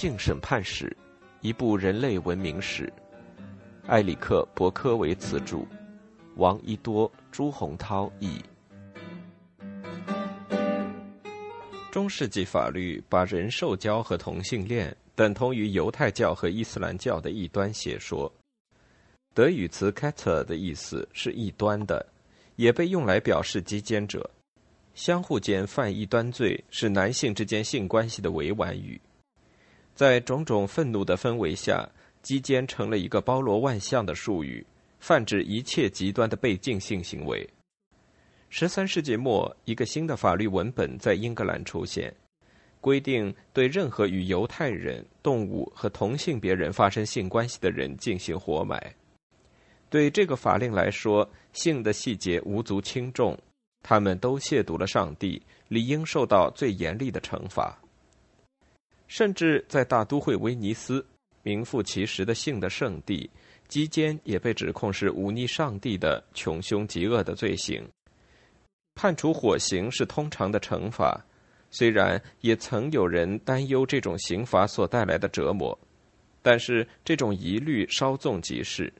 性审判史》，一部人类文明史。埃里克·伯科维茨著，王一多、朱洪涛译。中世纪法律把人兽交和同性恋等同于犹太教和伊斯兰教的异端邪说。德语词 “kater” 的意思是异端的，也被用来表示鸡奸者。相互间犯异端罪是男性之间性关系的委婉语。在种种愤怒的氛围下，鸡奸成了一个包罗万象的术语，泛指一切极端的被禁性行为。十三世纪末，一个新的法律文本在英格兰出现，规定对任何与犹太人、动物和同性别人发生性关系的人进行活埋。对这个法令来说，性的细节无足轻重，他们都亵渎了上帝，理应受到最严厉的惩罚。甚至在大都会威尼斯，名副其实的性的圣地，基奸也被指控是忤逆上帝的穷凶极恶的罪行。判处火刑是通常的惩罚，虽然也曾有人担忧这种刑罚所带来的折磨，但是这种疑虑稍纵即逝。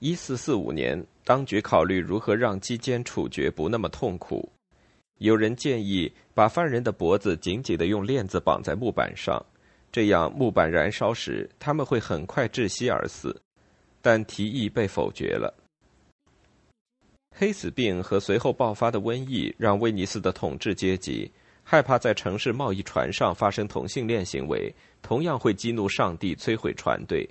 一四四五年，当局考虑如何让鸡奸处决不那么痛苦，有人建议把犯人的脖子紧紧的用链子绑在木板上，这样木板燃烧时他们会很快窒息而死，但提议被否决了。黑死病和随后爆发的瘟疫让威尼斯的统治阶级害怕在城市贸易船上发生同性恋行为，同样会激怒上帝，摧毁船队。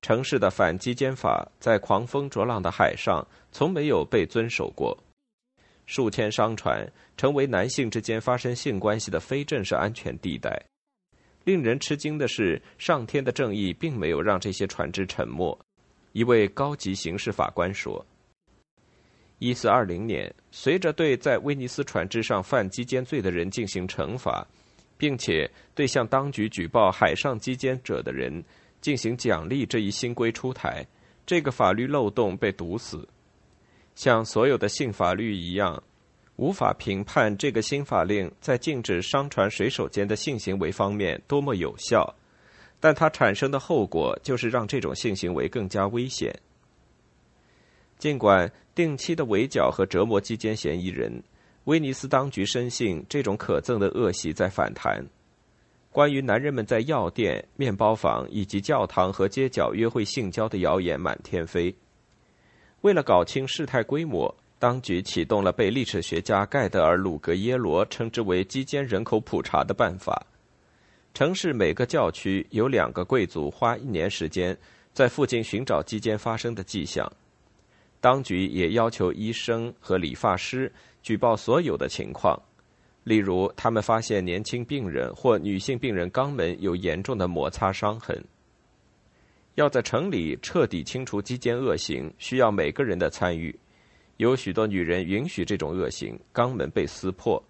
城市的反击奸法在狂风浊浪的海上从没有被遵守过。数千商船成为男性之间发生性关系的非正式安全地带。令人吃惊的是，上天的正义并没有让这些船只沉没。一位高级刑事法官说。一四二零年，随着对在威尼斯船只上犯鸡奸罪的人进行惩罚，并且对向当局举报海上鸡奸者的人进行奖励这一新规出台，这个法律漏洞被堵死。像所有的性法律一样，无法评判这个新法令在禁止商船水手间的性行为方面多么有效，但它产生的后果就是让这种性行为更加危险。尽管定期的围剿和折磨期间嫌疑人，威尼斯当局深信这种可憎的恶习在反弹。关于男人们在药店、面包房以及教堂和街角约会性交的谣言满天飞。为了搞清事态规模，当局启动了被历史学家盖德尔·鲁格耶罗称之为“基间人口普查”的办法。城市每个教区有两个贵族花一年时间在附近寻找鸡奸发生的迹象。当局也要求医生和理发师举报所有的情况，例如他们发现年轻病人或女性病人肛门有严重的摩擦伤痕。要在城里彻底清除基奸恶行，需要每个人的参与。有许多女人允许这种恶行，肛门被撕破；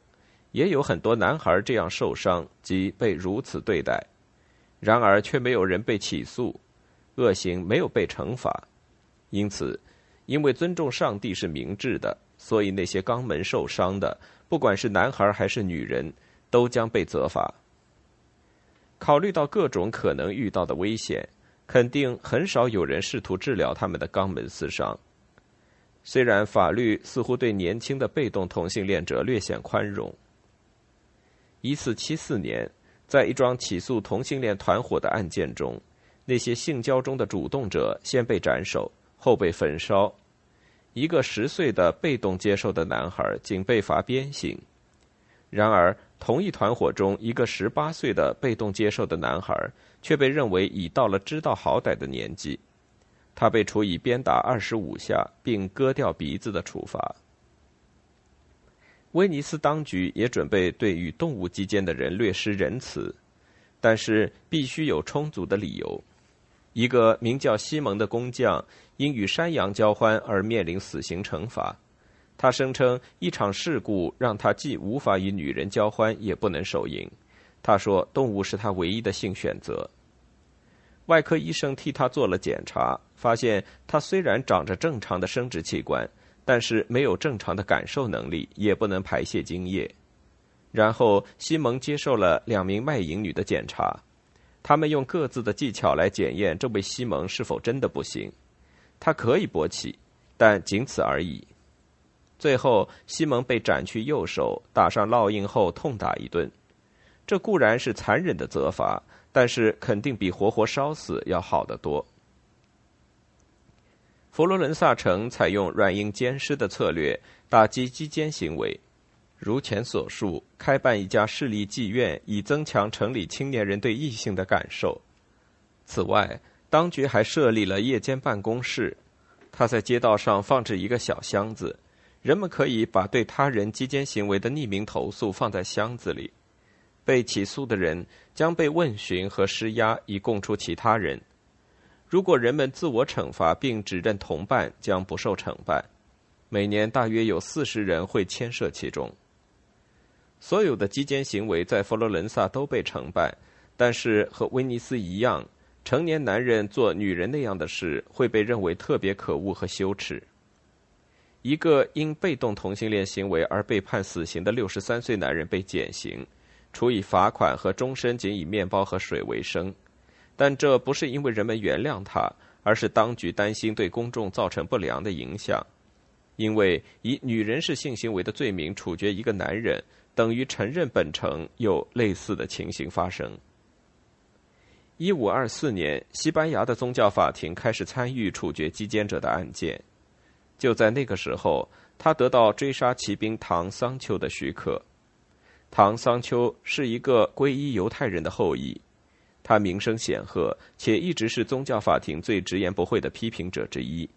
也有很多男孩这样受伤及被如此对待，然而却没有人被起诉，恶行没有被惩罚，因此。因为尊重上帝是明智的，所以那些肛门受伤的，不管是男孩还是女人，都将被责罚。考虑到各种可能遇到的危险，肯定很少有人试图治疗他们的肛门撕伤。虽然法律似乎对年轻的被动同性恋者略显宽容。一四七四年，在一桩起诉同性恋团伙的案件中，那些性交中的主动者先被斩首。后被焚烧，一个十岁的被动接受的男孩仅被罚鞭刑。然而，同一团伙中一个十八岁的被动接受的男孩却被认为已到了知道好歹的年纪，他被处以鞭打二十五下并割掉鼻子的处罚。威尼斯当局也准备对与动物之间的人略施仁慈，但是必须有充足的理由。一个名叫西蒙的工匠因与山羊交欢而面临死刑惩罚。他声称一场事故让他既无法与女人交欢，也不能手淫。他说动物是他唯一的性选择。外科医生替他做了检查，发现他虽然长着正常的生殖器官，但是没有正常的感受能力，也不能排泄精液。然后西蒙接受了两名卖淫女的检查，他们用各自的技巧来检验这位西蒙是否真的不行。他可以勃起，但仅此而已。最后，西蒙被斩去右手，打上烙印后痛打一顿。这固然是残忍的责罚，但是肯定比活活烧死要好得多。佛罗伦萨城采用软硬兼施的策略打击基奸行为，如前所述，开办一家势力妓院，以增强城里青年人对异性的感受。此外，当局还设立了夜间办公室，他在街道上放置一个小箱子，人们可以把对他人基奸行为的匿名投诉放在箱子里，被起诉的人将被问询和施压，以供出其他人。如果人们自我惩罚并指认同伴，将不受惩办。每年大约有四十人会牵涉其中。所有的基奸行为在佛罗伦萨都被承办，但是和威尼斯一样，成年男人做女人那样的事会被认为特别可恶和羞耻。一个因被动同性恋行为而被判死刑的六十三岁男人被减刑，处以罚款和终身仅以面包和水为生。但这不是因为人们原谅他，而是当局担心对公众造成不良的影响。因为以女人是性行为的罪名处决一个男人，等于承认本城有类似的情形发生。一五二四年，西班牙的宗教法庭开始参与处决基奸者的案件。就在那个时候，他得到追杀骑兵唐桑丘的许可。唐桑丘是一个皈依犹太人的后裔。他名声显赫，且一直是宗教法庭最直言不讳的批评者之一。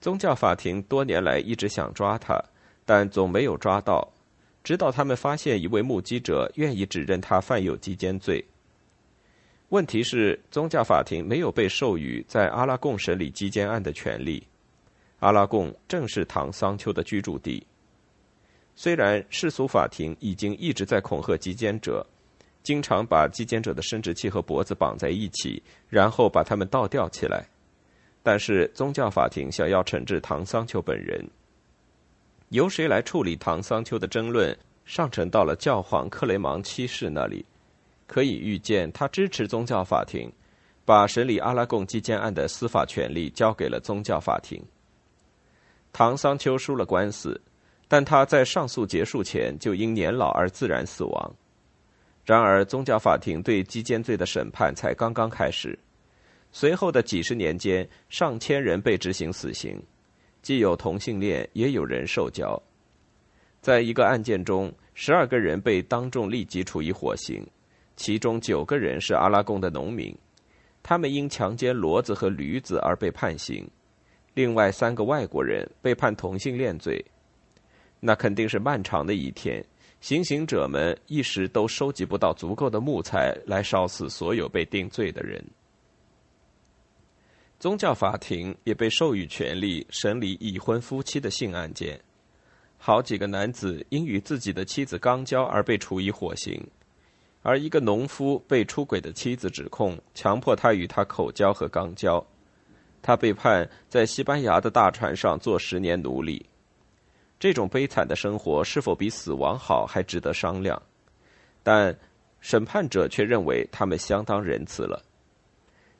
宗教法庭多年来一直想抓他，但总没有抓到，直到他们发现一位目击者愿意指认他犯有基奸罪。问题是，宗教法庭没有被授予在阿拉贡审理基奸案的权利。阿拉贡正是唐桑丘的居住地。虽然世俗法庭已经一直在恐吓基奸者。经常把击奸者的生殖器和脖子绑在一起，然后把他们倒吊起来。但是宗教法庭想要惩治唐桑丘本人，由谁来处理唐桑丘的争论上呈到了教皇克雷芒七世那里。可以预见，他支持宗教法庭，把审理阿拉贡击奸案的司法权力交给了宗教法庭。唐桑丘输了官司，但他在上诉结束前就因年老而自然死亡。然而，宗教法庭对基奸罪的审判才刚刚开始。随后的几十年间，上千人被执行死刑，既有同性恋，也有人受教。在一个案件中，十二个人被当众立即处以火刑，其中九个人是阿拉贡的农民，他们因强奸骡子和驴子而被判刑；另外三个外国人被判同性恋罪。那肯定是漫长的一天。行刑者们一时都收集不到足够的木材来烧死所有被定罪的人。宗教法庭也被授予权力审理已婚夫妻的性案件。好几个男子因与自己的妻子刚交而被处以火刑，而一个农夫被出轨的妻子指控强迫他与他口交和肛交，他被判在西班牙的大船上做十年奴隶。这种悲惨的生活是否比死亡好，还值得商量。但审判者却认为他们相当仁慈了。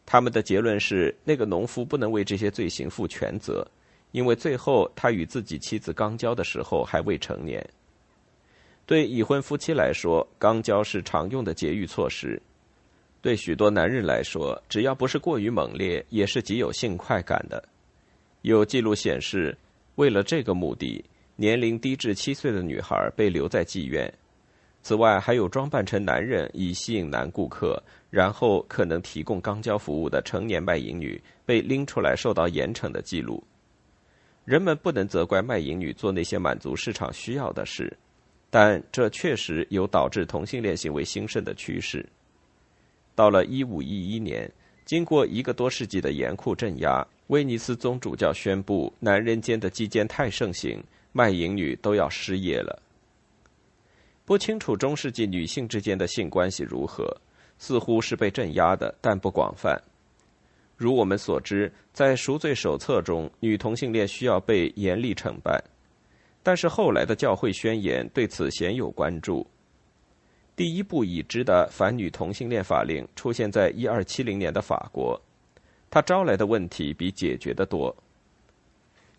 他们的结论是，那个农夫不能为这些罪行负全责，因为最后他与自己妻子刚交的时候还未成年。对已婚夫妻来说，刚交是常用的节育措施；对许多男人来说，只要不是过于猛烈，也是极有性快感的。有记录显示，为了这个目的。年龄低至七岁的女孩被留在妓院，此外还有装扮成男人以吸引男顾客，然后可能提供肛交服务的成年卖淫女被拎出来受到严惩的记录。人们不能责怪卖淫女做那些满足市场需要的事，但这确实有导致同性恋行为兴盛的趋势。到了一五一一年，经过一个多世纪的严酷镇压，威尼斯宗主教宣布男人间的基奸太盛行。卖淫女都要失业了。不清楚中世纪女性之间的性关系如何，似乎是被镇压的，但不广泛。如我们所知，在赎罪手册中，女同性恋需要被严厉惩办，但是后来的教会宣言对此鲜有关注。第一部已知的反女同性恋法令出现在一二七零年的法国，它招来的问题比解决的多。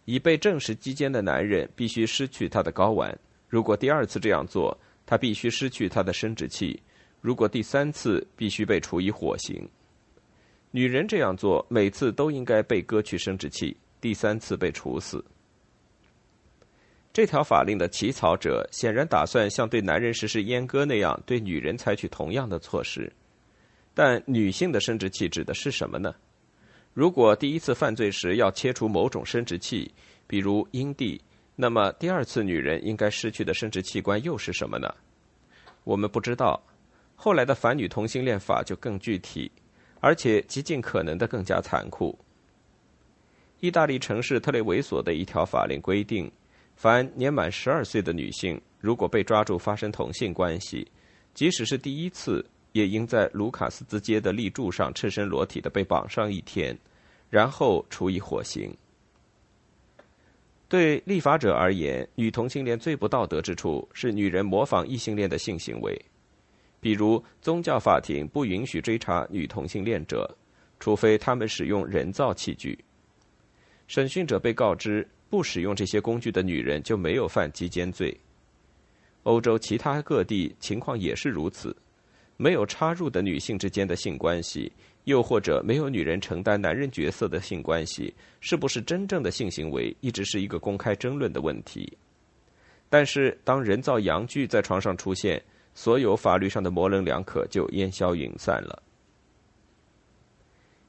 已被证实鸡奸的男人必须失去他的睾丸，如果第二次这样做，他必须失去他的生殖器；如果第三次，必须被处以火刑。女人这样做，每次都应该被割去生殖器，第三次被处死。这条法令的起草者显然打算像对男人实施阉割那样对女人采取同样的措施，但女性的生殖器指的是什么呢？如果第一次犯罪时要切除某种生殖器，比如阴蒂，那么第二次女人应该失去的生殖器官又是什么呢？我们不知道。后来的反女同性恋法就更具体，而且极尽可能的更加残酷。意大利城市特雷维索的一条法令规定，凡年满十二岁的女性，如果被抓住发生同性关系，即使是第一次。也应在卢卡斯兹街的立柱上赤身裸体的被绑上一天，然后处以火刑。对立法者而言，女同性恋最不道德之处是女人模仿异性恋的性行为，比如宗教法庭不允许追查女同性恋者，除非他们使用人造器具。审讯者被告知，不使用这些工具的女人就没有犯奸奸罪。欧洲其他各地情况也是如此。没有插入的女性之间的性关系，又或者没有女人承担男人角色的性关系，是不是真正的性行为，一直是一个公开争论的问题。但是，当人造阳具在床上出现，所有法律上的模棱两可就烟消云散了。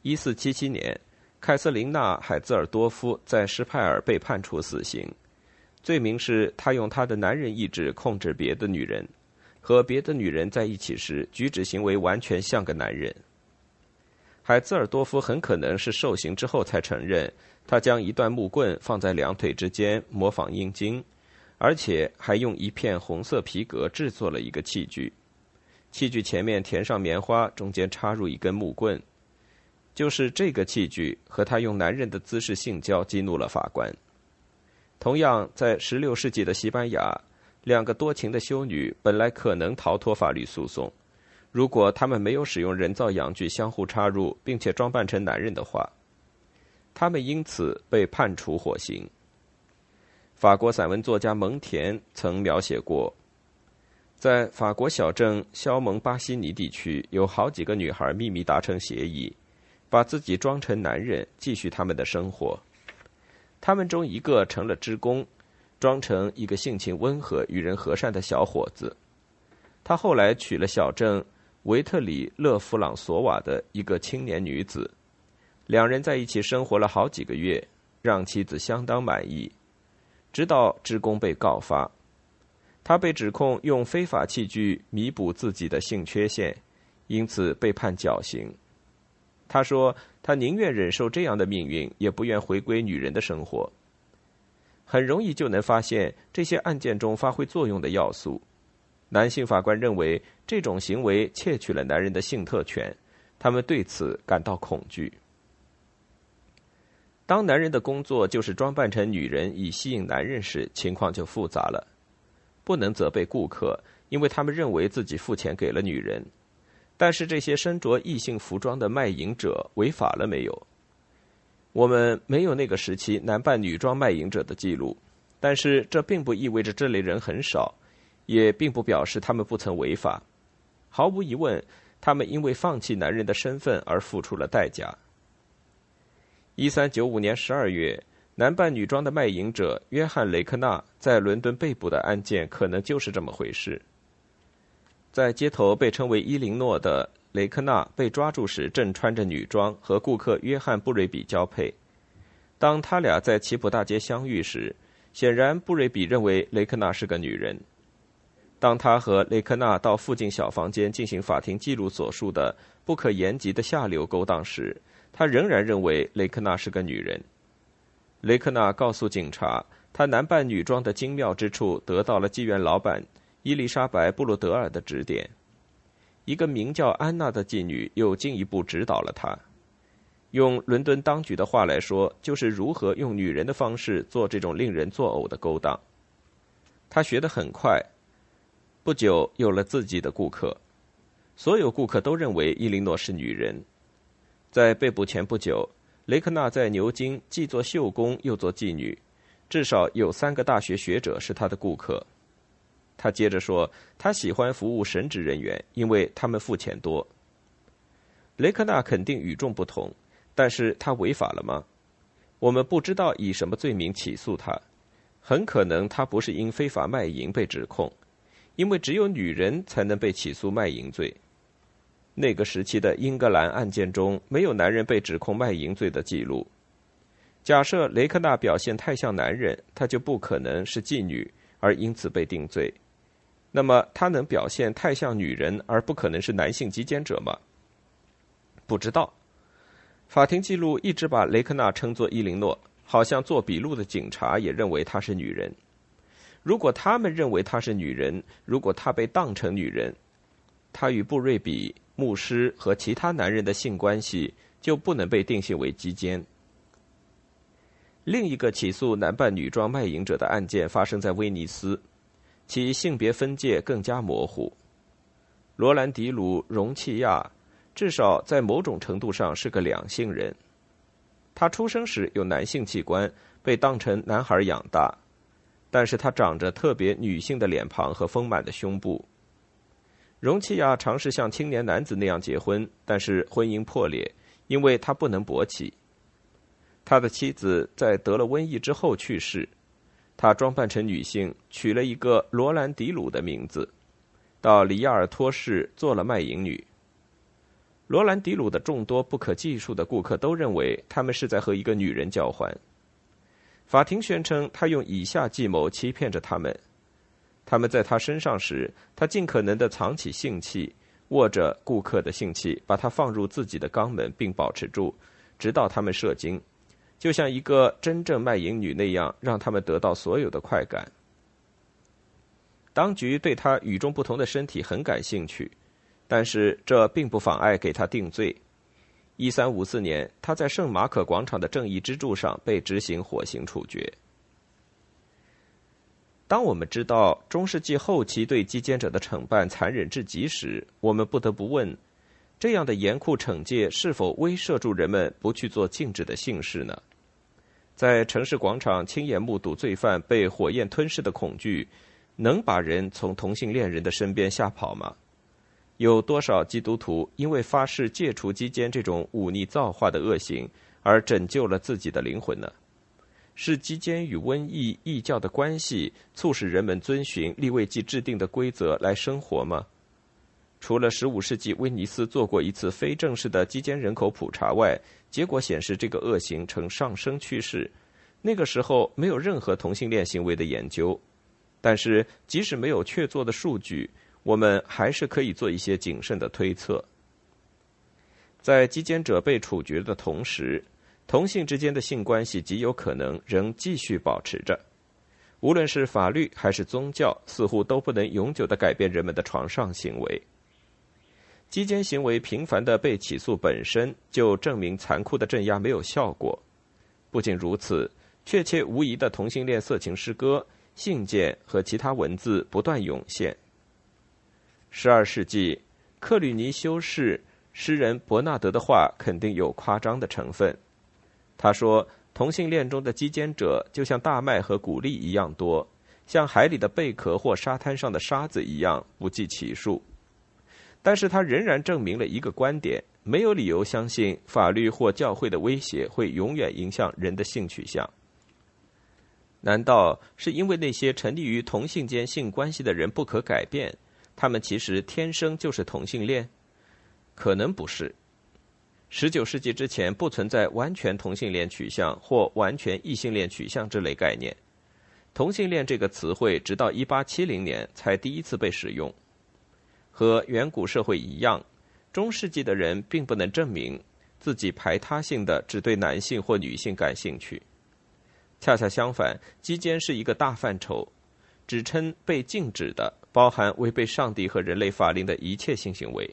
一四七七年，凯瑟琳娜·海兹尔多夫在施派尔被判处死刑，罪名是她用她的男人意志控制别的女人。和别的女人在一起时，举止行为完全像个男人。海兹尔多夫很可能是受刑之后才承认，他将一段木棍放在两腿之间，模仿阴茎，而且还用一片红色皮革制作了一个器具，器具前面填上棉花，中间插入一根木棍。就是这个器具和他用男人的姿势性交激怒了法官。同样，在16世纪的西班牙。两个多情的修女本来可能逃脱法律诉讼，如果她们没有使用人造阳具相互插入，并且装扮成男人的话，她们因此被判处火刑。法国散文作家蒙田曾描写过，在法国小镇肖蒙巴西尼地区，有好几个女孩秘密达成协议，把自己装成男人，继续他们的生活。他们中一个成了职工。装成一个性情温和、与人和善的小伙子，他后来娶了小镇维特里勒弗朗索瓦的一个青年女子，两人在一起生活了好几个月，让妻子相当满意。直到职工被告发，他被指控用非法器具弥补自己的性缺陷，因此被判绞刑。他说：“他宁愿忍受这样的命运，也不愿回归女人的生活。”很容易就能发现这些案件中发挥作用的要素。男性法官认为这种行为窃取了男人的性特权，他们对此感到恐惧。当男人的工作就是装扮成女人以吸引男人时，情况就复杂了。不能责备顾客，因为他们认为自己付钱给了女人。但是这些身着异性服装的卖淫者违法了没有？我们没有那个时期男扮女装卖淫者的记录，但是这并不意味着这类人很少，也并不表示他们不曾违法。毫无疑问，他们因为放弃男人的身份而付出了代价。一三九五年十二月，男扮女装的卖淫者约翰·雷克纳在伦敦被捕的案件，可能就是这么回事。在街头被称为伊林诺的。雷克纳被抓住时，正穿着女装和顾客约翰·布瑞比交配。当他俩在奇普大街相遇时，显然布瑞比认为雷克纳是个女人。当他和雷克纳到附近小房间进行法庭记录所述的不可言及的下流勾当时，他仍然认为雷克纳是个女人。雷克纳告诉警察，他男扮女装的精妙之处得到了妓院老板伊丽莎白·布鲁德尔的指点。一个名叫安娜的妓女又进一步指导了他。用伦敦当局的话来说，就是如何用女人的方式做这种令人作呕的勾当。他学得很快，不久有了自己的顾客。所有顾客都认为伊琳诺是女人。在被捕前不久，雷克纳在牛津既做绣工又做妓女，至少有三个大学学者是他的顾客。他接着说，他喜欢服务神职人员，因为他们付钱多。雷克纳肯定与众不同，但是他违法了吗？我们不知道以什么罪名起诉他，很可能他不是因非法卖淫被指控，因为只有女人才能被起诉卖淫罪。那个时期的英格兰案件中没有男人被指控卖淫罪的记录。假设雷克纳表现太像男人，他就不可能是妓女，而因此被定罪。那么他能表现太像女人，而不可能是男性基奸者吗？不知道。法庭记录一直把雷克纳称作伊琳诺，好像做笔录的警察也认为她是女人。如果他们认为她是女人，如果她被当成女人，她与布瑞比。牧师和其他男人的性关系就不能被定性为基奸。另一个起诉男扮女装卖淫者的案件发生在威尼斯，其性别分界更加模糊。罗兰迪鲁·容契亚至少在某种程度上是个两性人。他出生时有男性器官，被当成男孩养大，但是他长着特别女性的脸庞和丰满的胸部。容契亚尝试像青年男子那样结婚，但是婚姻破裂，因为他不能勃起。他的妻子在得了瘟疫之后去世，他装扮成女性，取了一个罗兰迪鲁的名字，到里亚尔托市做了卖淫女。罗兰迪鲁的众多不可计数的顾客都认为他们是在和一个女人交换。法庭宣称他用以下计谋欺骗着他们。他们在他身上时，他尽可能的藏起性器，握着顾客的性器，把它放入自己的肛门，并保持住，直到他们射精，就像一个真正卖淫女那样，让他们得到所有的快感。当局对他与众不同的身体很感兴趣，但是这并不妨碍给他定罪。一三五四年，他在圣马可广场的正义之柱上被执行火刑处决。当我们知道中世纪后期对基奸者的惩办残忍至极时，我们不得不问：这样的严酷惩戒是否威慑住人们不去做禁止的性事呢？在城市广场亲眼目睹罪犯被火焰吞噬的恐惧，能把人从同性恋人的身边吓跑吗？有多少基督徒因为发誓戒除基奸这种忤逆造化的恶行，而拯救了自己的灵魂呢？是基奸与瘟疫异教的关系促使人们遵循立位记制定的规则来生活吗？除了十五世纪威尼斯做过一次非正式的基奸人口普查外，结果显示这个恶行呈上升趋势。那个时候没有任何同性恋行为的研究，但是即使没有确凿的数据，我们还是可以做一些谨慎的推测。在极简者被处决的同时。同性之间的性关系极有可能仍继续保持着，无论是法律还是宗教，似乎都不能永久的改变人们的床上行为。基奸行为频繁的被起诉本身就证明残酷的镇压没有效果。不仅如此，确切无疑的同性恋色情诗歌、信件和其他文字不断涌现。十二世纪，克吕尼修士诗人伯纳德的话肯定有夸张的成分。他说：“同性恋中的基奸者就像大麦和谷粒一样多，像海里的贝壳或沙滩上的沙子一样不计其数。”但是他仍然证明了一个观点：没有理由相信法律或教会的威胁会永远影响人的性取向。难道是因为那些沉溺于同性间性关系的人不可改变？他们其实天生就是同性恋？可能不是。十九世纪之前不存在完全同性恋取向或完全异性恋取向这类概念。同性恋这个词汇直到一八七零年才第一次被使用。和远古社会一样，中世纪的人并不能证明自己排他性的只对男性或女性感兴趣。恰恰相反，基奸是一个大范畴，指称被禁止的，包含违背上帝和人类法令的一切性行为。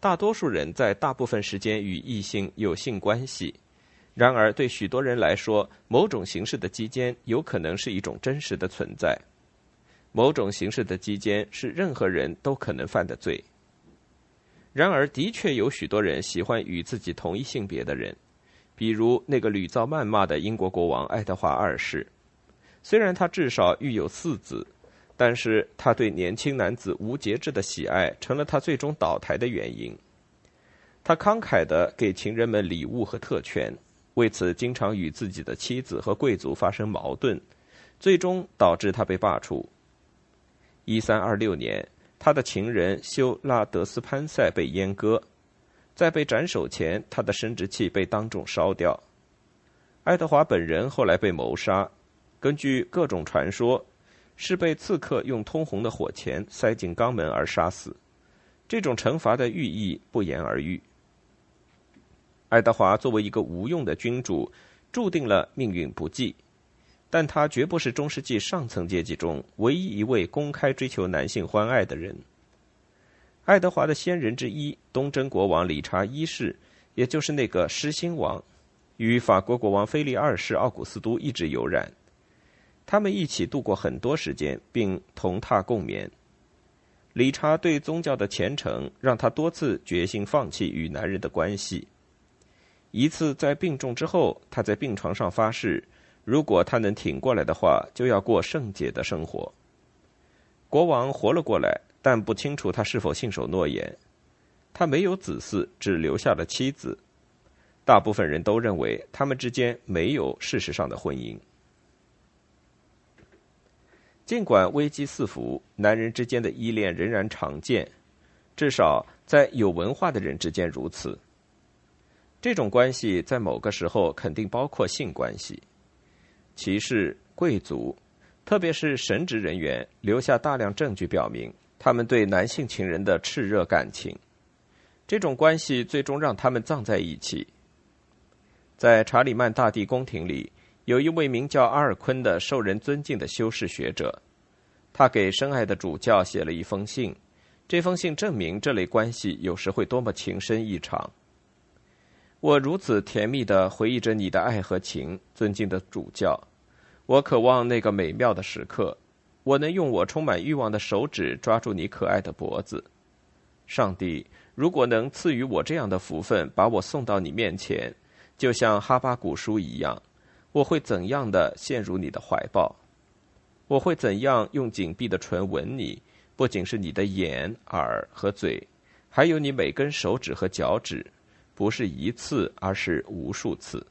大多数人在大部分时间与异性有性关系，然而对许多人来说，某种形式的基奸有可能是一种真实的存在。某种形式的基奸是任何人都可能犯的罪。然而，的确有许多人喜欢与自己同一性别的人，比如那个屡遭谩骂的英国国王爱德华二世。虽然他至少育有四子，但是他对年轻男子无节制的喜爱成了他最终倒台的原因。他慷慨地给情人们礼物和特权，为此经常与自己的妻子和贵族发生矛盾，最终导致他被罢黜。一三二六年，他的情人修拉德斯潘塞被阉割，在被斩首前，他的生殖器被当众烧掉。爱德华本人后来被谋杀，根据各种传说，是被刺客用通红的火钳塞进肛门而杀死。这种惩罚的寓意不言而喻。爱德华作为一个无用的君主，注定了命运不济，但他绝不是中世纪上层阶级中唯一一位公开追求男性欢爱的人。爱德华的先人之一东征国王理查一世，也就是那个失心王，与法国国王菲利二世奥古斯都一直有染，他们一起度过很多时间，并同榻共眠。理查对宗教的虔诚，让他多次决心放弃与男人的关系。一次在病重之后，他在病床上发誓，如果他能挺过来的话，就要过圣洁的生活。国王活了过来，但不清楚他是否信守诺言。他没有子嗣，只留下了妻子。大部分人都认为他们之间没有事实上的婚姻。尽管危机四伏，男人之间的依恋仍然常见，至少在有文化的人之间如此。这种关系在某个时候肯定包括性关系。骑士、贵族，特别是神职人员，留下大量证据表明他们对男性情人的炽热感情。这种关系最终让他们葬在一起。在查理曼大帝宫廷里，有一位名叫阿尔昆的受人尊敬的修士学者，他给深爱的主教写了一封信。这封信证明这类关系有时会多么情深意长。我如此甜蜜地回忆着你的爱和情，尊敬的主教。我渴望那个美妙的时刻，我能用我充满欲望的手指抓住你可爱的脖子。上帝，如果能赐予我这样的福分，把我送到你面前，就像哈巴古书一样，我会怎样的陷入你的怀抱？我会怎样用紧闭的唇吻你？不仅是你的眼、耳和嘴，还有你每根手指和脚趾。不是一次，而是无数次。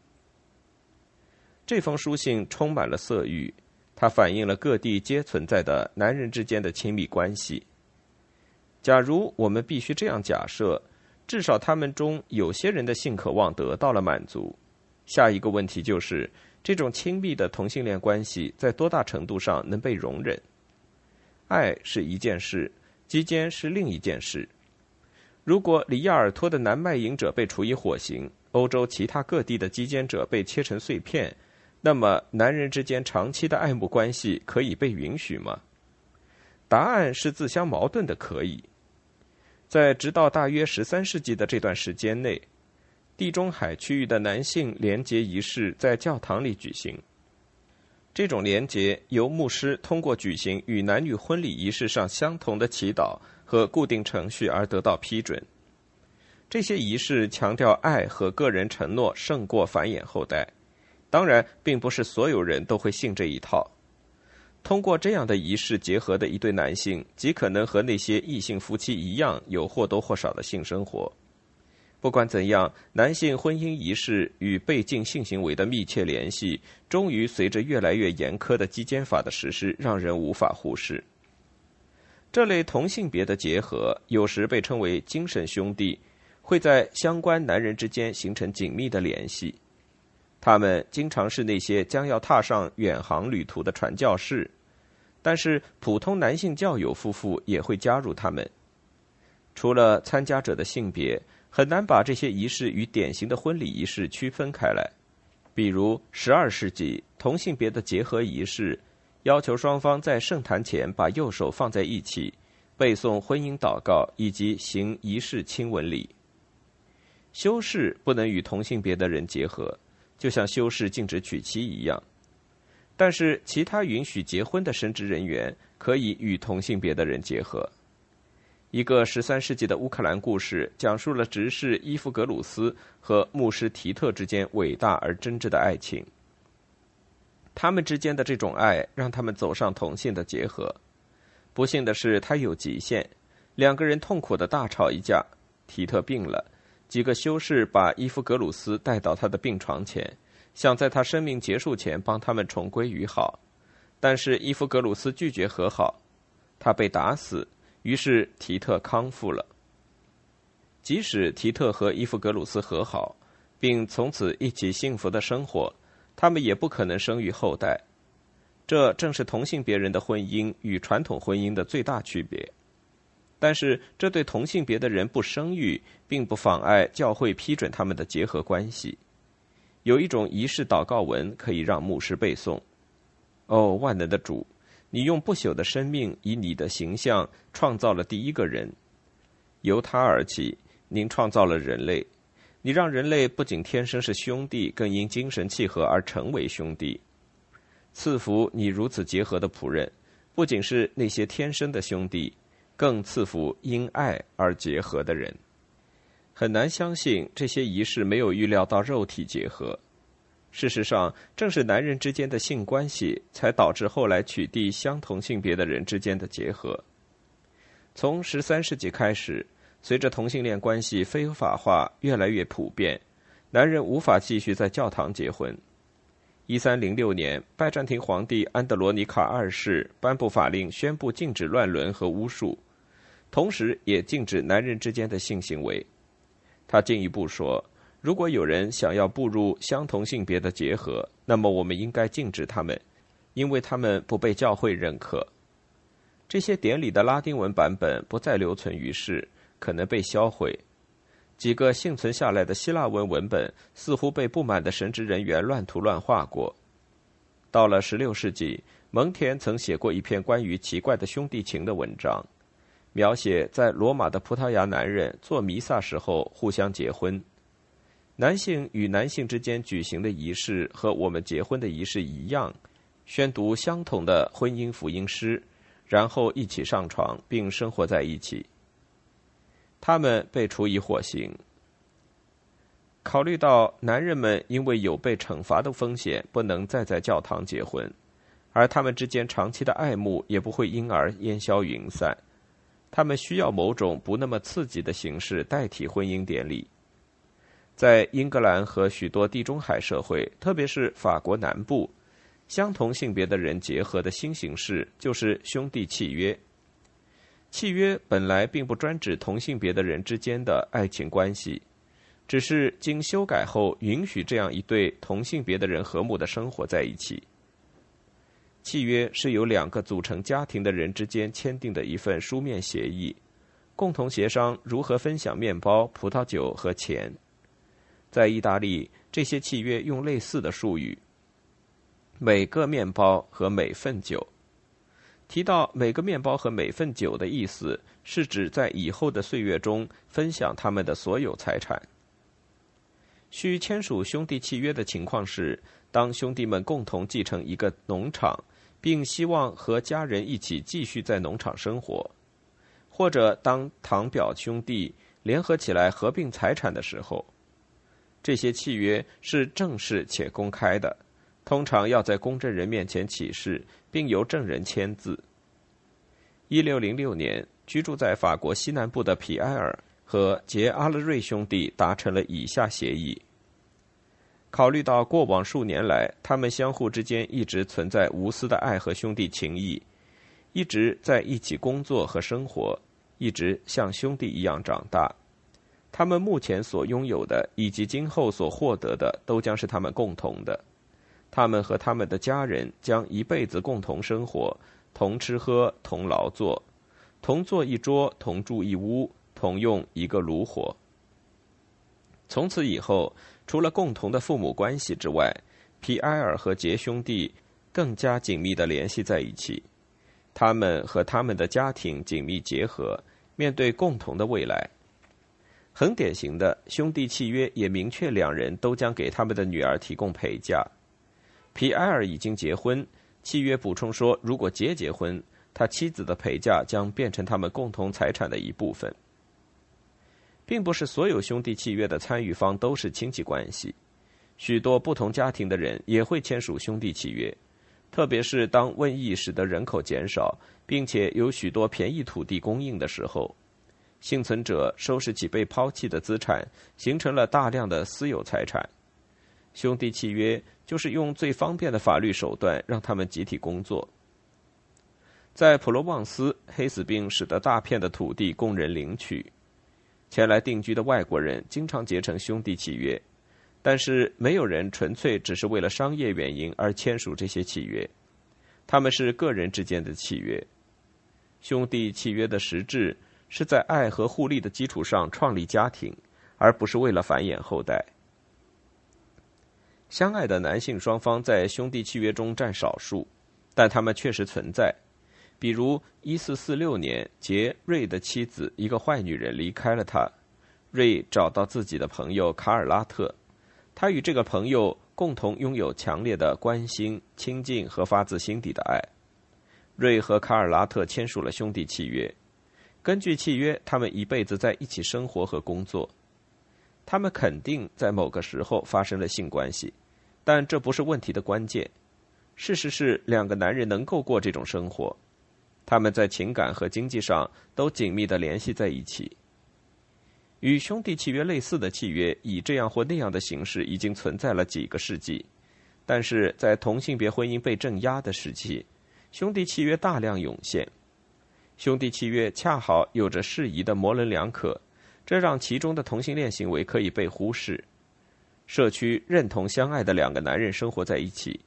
这封书信充满了色欲，它反映了各地皆存在的男人之间的亲密关系。假如我们必须这样假设，至少他们中有些人的性渴望得到了满足。下一个问题就是：这种亲密的同性恋关系在多大程度上能被容忍？爱是一件事，基奸是另一件事。如果里亚尔托的男卖淫者被处以火刑，欧洲其他各地的基奸者被切成碎片，那么男人之间长期的爱慕关系可以被允许吗？答案是自相矛盾的。可以，在直到大约十三世纪的这段时间内，地中海区域的男性联结仪式在教堂里举行。这种联结由牧师通过举行与男女婚礼仪式上相同的祈祷。和固定程序而得到批准。这些仪式强调爱和个人承诺胜过繁衍后代。当然，并不是所有人都会信这一套。通过这样的仪式结合的一对男性，极可能和那些异性夫妻一样有或多或少的性生活。不管怎样，男性婚姻仪式与被禁性行为的密切联系，终于随着越来越严苛的基奸法的实施，让人无法忽视。这类同性别的结合有时被称为精神兄弟，会在相关男人之间形成紧密的联系。他们经常是那些将要踏上远航旅途的传教士，但是普通男性教友夫妇也会加入他们。除了参加者的性别，很难把这些仪式与典型的婚礼仪式区分开来。比如，十二世纪同性别的结合仪式。要求双方在圣坛前把右手放在一起，背诵婚姻祷告以及行仪式亲吻礼。修士不能与同性别的人结合，就像修士禁止娶妻一样。但是其他允许结婚的神职人员可以与同性别的人结合。一个十三世纪的乌克兰故事，讲述了执事伊夫格鲁斯和牧师提特之间伟大而真挚的爱情。他们之间的这种爱，让他们走上同性的结合。不幸的是，他有极限。两个人痛苦的大吵一架。提特病了，几个修士把伊夫格鲁斯带到他的病床前，想在他生命结束前帮他们重归于好。但是伊夫格鲁斯拒绝和好，他被打死。于是提特康复了。即使提特和伊夫格鲁斯和好，并从此一起幸福的生活，他们也不可能生育后代。这正是同性别人的婚姻与传统婚姻的最大区别。但是，这对同性别的人不生育，并不妨碍教会批准他们的结合关系。有一种仪式祷告文可以让牧师背诵：“哦，万能的主。”你用不朽的生命，以你的形象创造了第一个人，由他而起，您创造了人类。你让人类不仅天生是兄弟，更因精神契合而成为兄弟。赐福你如此结合的仆人，不仅是那些天生的兄弟，更赐福因爱而结合的人。很难相信这些仪式没有预料到肉体结合。事实上，正是男人之间的性关系，才导致后来取缔相同性别的人之间的结合。从十三世纪开始，随着同性恋关系非法化越来越普遍，男人无法继续在教堂结婚。一三零六年，拜占庭皇帝安德罗尼卡二世颁布法令，宣布禁止乱伦和巫术，同时也禁止男人之间的性行为。他进一步说。如果有人想要步入相同性别的结合，那么我们应该禁止他们，因为他们不被教会认可。这些典礼的拉丁文版本不再留存于世，可能被销毁。几个幸存下来的希腊文文本似乎被不满的神职人员乱涂乱画过。到了16世纪，蒙田曾写过一篇关于奇怪的兄弟情的文章，描写在罗马的葡萄牙男人做弥撒时候互相结婚。男性与男性之间举行的仪式和我们结婚的仪式一样，宣读相同的婚姻福音诗，然后一起上床并生活在一起。他们被处以火刑。考虑到男人们因为有被惩罚的风险，不能再在教堂结婚，而他们之间长期的爱慕也不会因而烟消云散，他们需要某种不那么刺激的形式代替婚姻典礼。在英格兰和许多地中海社会，特别是法国南部，相同性别的人结合的新形式就是兄弟契约。契约本来并不专指同性别的人之间的爱情关系，只是经修改后允许这样一对同性别的人和睦的生活在一起。契约是由两个组成家庭的人之间签订的一份书面协议，共同协商如何分享面包、葡萄酒和钱。在意大利，这些契约用类似的术语：“每个面包和每份酒。”提到“每个面包和每份酒”的意思，是指在以后的岁月中分享他们的所有财产。需签署兄弟契约的情况是，当兄弟们共同继承一个农场，并希望和家人一起继续在农场生活，或者当堂表兄弟联合起来合并财产的时候。这些契约是正式且公开的，通常要在公证人面前起誓，并由证人签字。一六零六年，居住在法国西南部的皮埃尔和杰阿勒瑞兄弟达成了以下协议：考虑到过往数年来，他们相互之间一直存在无私的爱和兄弟情谊，一直在一起工作和生活，一直像兄弟一样长大。他们目前所拥有的，以及今后所获得的，都将是他们共同的。他们和他们的家人将一辈子共同生活，同吃喝，同劳作，同坐一桌，同住一屋，同用一个炉火。从此以后，除了共同的父母关系之外，皮埃尔和杰兄弟更加紧密的联系在一起。他们和他们的家庭紧密结合，面对共同的未来。很典型的兄弟契约也明确，两人都将给他们的女儿提供陪嫁。皮埃尔已经结婚，契约补充说，如果杰结婚，他妻子的陪嫁将变成他们共同财产的一部分。并不是所有兄弟契约的参与方都是亲戚关系，许多不同家庭的人也会签署兄弟契约，特别是当瘟疫使得人口减少，并且有许多便宜土地供应的时候，幸存者收拾起被抛弃的资产，形成了大量的私有财产。兄弟契约就是用最方便的法律手段让他们集体工作。在普罗旺斯，黑死病使得大片的土地供人领取。前来定居的外国人经常结成兄弟契约，但是没有人纯粹只是为了商业原因而签署这些契约，他们是个人之间的契约。兄弟契约的实质是在爱和互利的基础上创立家庭，而不是为了繁衍后代。相爱的男性双方在兄弟契约中占少数，但他们确实存在。比如，一四四六年，杰瑞的妻子一个坏女人离开了他，瑞找到自己的朋友卡尔拉特，他与这个朋友共同拥有强烈的关心、亲近和发自心底的爱。瑞和卡尔拉特签署了兄弟契约，根据契约，他们一辈子在一起生活和工作。他们肯定在某个时候发生了性关系，但这不是问题的关键。事实是，两个男人能够过这种生活。他们在情感和经济上都紧密的联系在一起。与兄弟契约类似的契约，以这样或那样的形式已经存在了几个世纪，但是在同性别婚姻被镇压的时期，兄弟契约大量涌现。兄弟契约恰好有着适宜的模棱两可，这让其中的同性恋行为可以被忽视。社区认同相爱的两个男人生活在一起，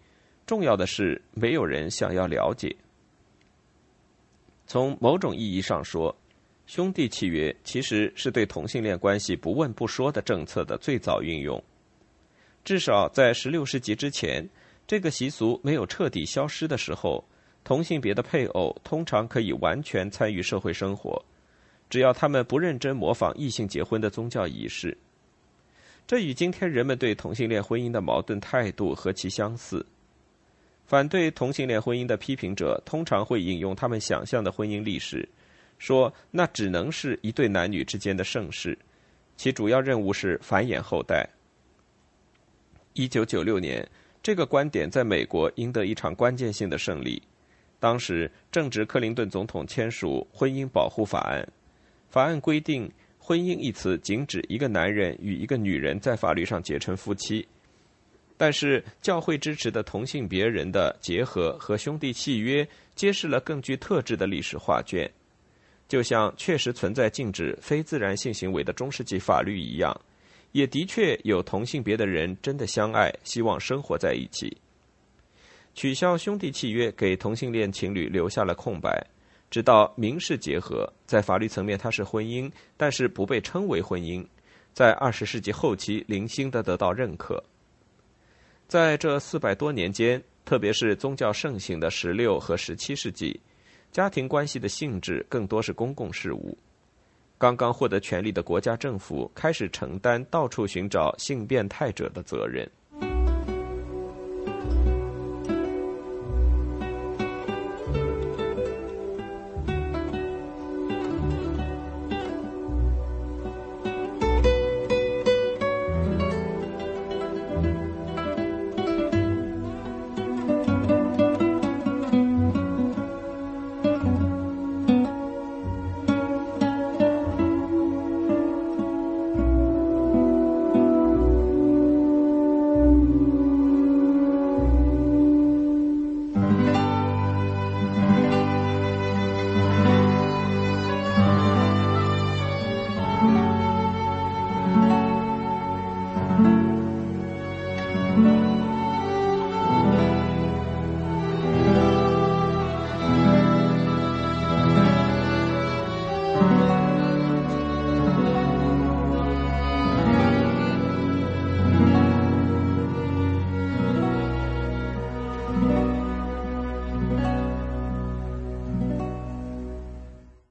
重要的是没有人想要了解。从某种意义上说，兄弟契约其实是对同性恋关系不问不说的政策的最早运用。至少在十六世纪之前，这个习俗没有彻底消失的时候，同性别的配偶通常可以完全参与社会生活，只要他们不认真模仿异性结婚的宗教仪式。这与今天人们对同性恋婚姻的矛盾态度何其相似。反对同性恋婚姻的批评者通常会引用他们想象的婚姻历史，说那只能是一对男女之间的盛世，其主要任务是繁衍后代。一九九六年，这个观点在美国赢得一场关键性的胜利。当时正值克林顿总统签署《婚姻保护法案》，法案规定，婚姻一词仅指一个男人与一个女人在法律上结成夫妻。但是，教会支持的同性别人的结合和兄弟契约，揭示了更具特质的历史画卷。就像确实存在禁止非自然性行为的中世纪法律一样，也的确有同性别的人真的相爱，希望生活在一起。取消兄弟契约给同性恋情侣留下了空白，直到民事结合，在法律层面它是婚姻，但是不被称为婚姻，在二十世纪后期零星的得到认可。在这四百多年间，特别是宗教盛行的十六和十七世纪，家庭关系的性质更多是公共事务。刚刚获得权力的国家政府开始承担到处寻找性变态者的责任。